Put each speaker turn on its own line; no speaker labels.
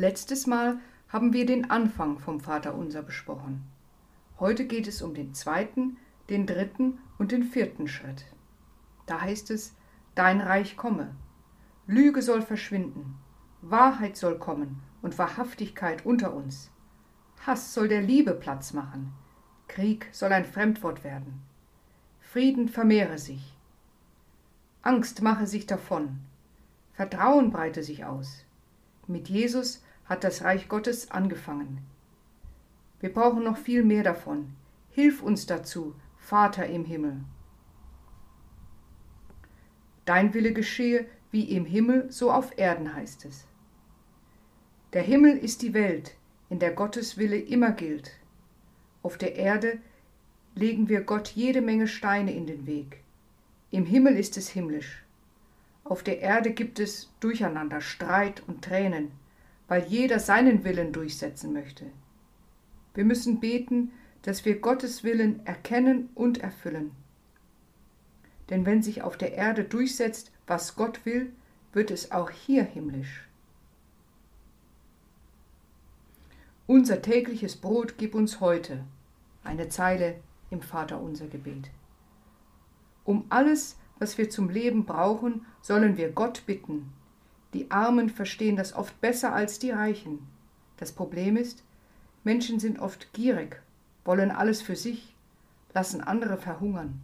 Letztes Mal haben wir den Anfang vom Vater unser besprochen. Heute geht es um den zweiten, den dritten und den vierten Schritt. Da heißt es, Dein Reich komme, Lüge soll verschwinden, Wahrheit soll kommen und Wahrhaftigkeit unter uns. Hass soll der Liebe Platz machen, Krieg soll ein Fremdwort werden. Frieden vermehre sich. Angst mache sich davon. Vertrauen breite sich aus. Mit Jesus hat das Reich Gottes angefangen. Wir brauchen noch viel mehr davon. Hilf uns dazu, Vater im Himmel. Dein Wille geschehe wie im Himmel, so auf Erden heißt es. Der Himmel ist die Welt, in der Gottes Wille immer gilt. Auf der Erde legen wir Gott jede Menge Steine in den Weg. Im Himmel ist es himmlisch. Auf der Erde gibt es Durcheinander, Streit und Tränen, weil jeder seinen Willen durchsetzen möchte. Wir müssen beten, dass wir Gottes Willen erkennen und erfüllen. Denn wenn sich auf der Erde durchsetzt, was Gott will, wird es auch hier himmlisch. Unser tägliches Brot gib uns heute. Eine Zeile im Vater unser Gebet. Um alles, was wir zum Leben brauchen, sollen wir Gott bitten. Die Armen verstehen das oft besser als die Reichen. Das Problem ist, Menschen sind oft gierig, wollen alles für sich, lassen andere verhungern.